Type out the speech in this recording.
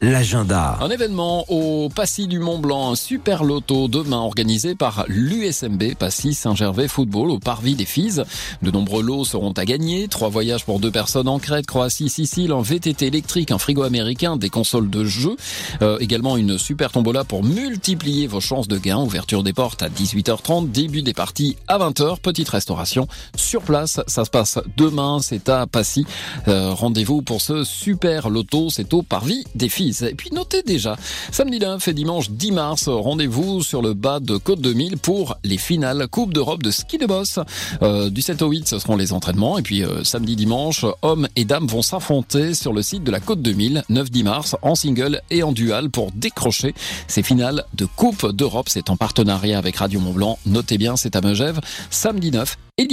l'agenda. Un événement au Passy du Mont Blanc, un super loto demain organisé par l'USMB Passy Saint-Gervais Football au Parvis des Fises. De nombreux lots seront à gagner. Trois voyages pour deux personnes en Crète, Croatie, Sicile, un VTT électrique, un frigo américain, des consoles de jeux. Euh, également une super tombola pour multiplier vos chances de gain. Ouverture des portes à 18h30, début des parties à 20h. Petite restauration sur place. Ça se passe demain. C'est à Passy. Euh, Rendez-vous pour ce super loto. C'est au Parvis des Et puis notez déjà, samedi 9 et dimanche 10 mars, rendez-vous sur le bas de Côte 2000 pour les finales Coupe d'Europe de ski de boss. Euh, du 7 au 8, ce seront les entraînements. Et puis euh, samedi dimanche, hommes et dames vont s'affronter sur le site de la Côte 2000, 9-10 mars, en single et en dual pour décrocher ces finales de Coupe d'Europe. C'est en partenariat avec Radio Mont Blanc. Notez bien, c'est à Megève, samedi 9 et dimanche.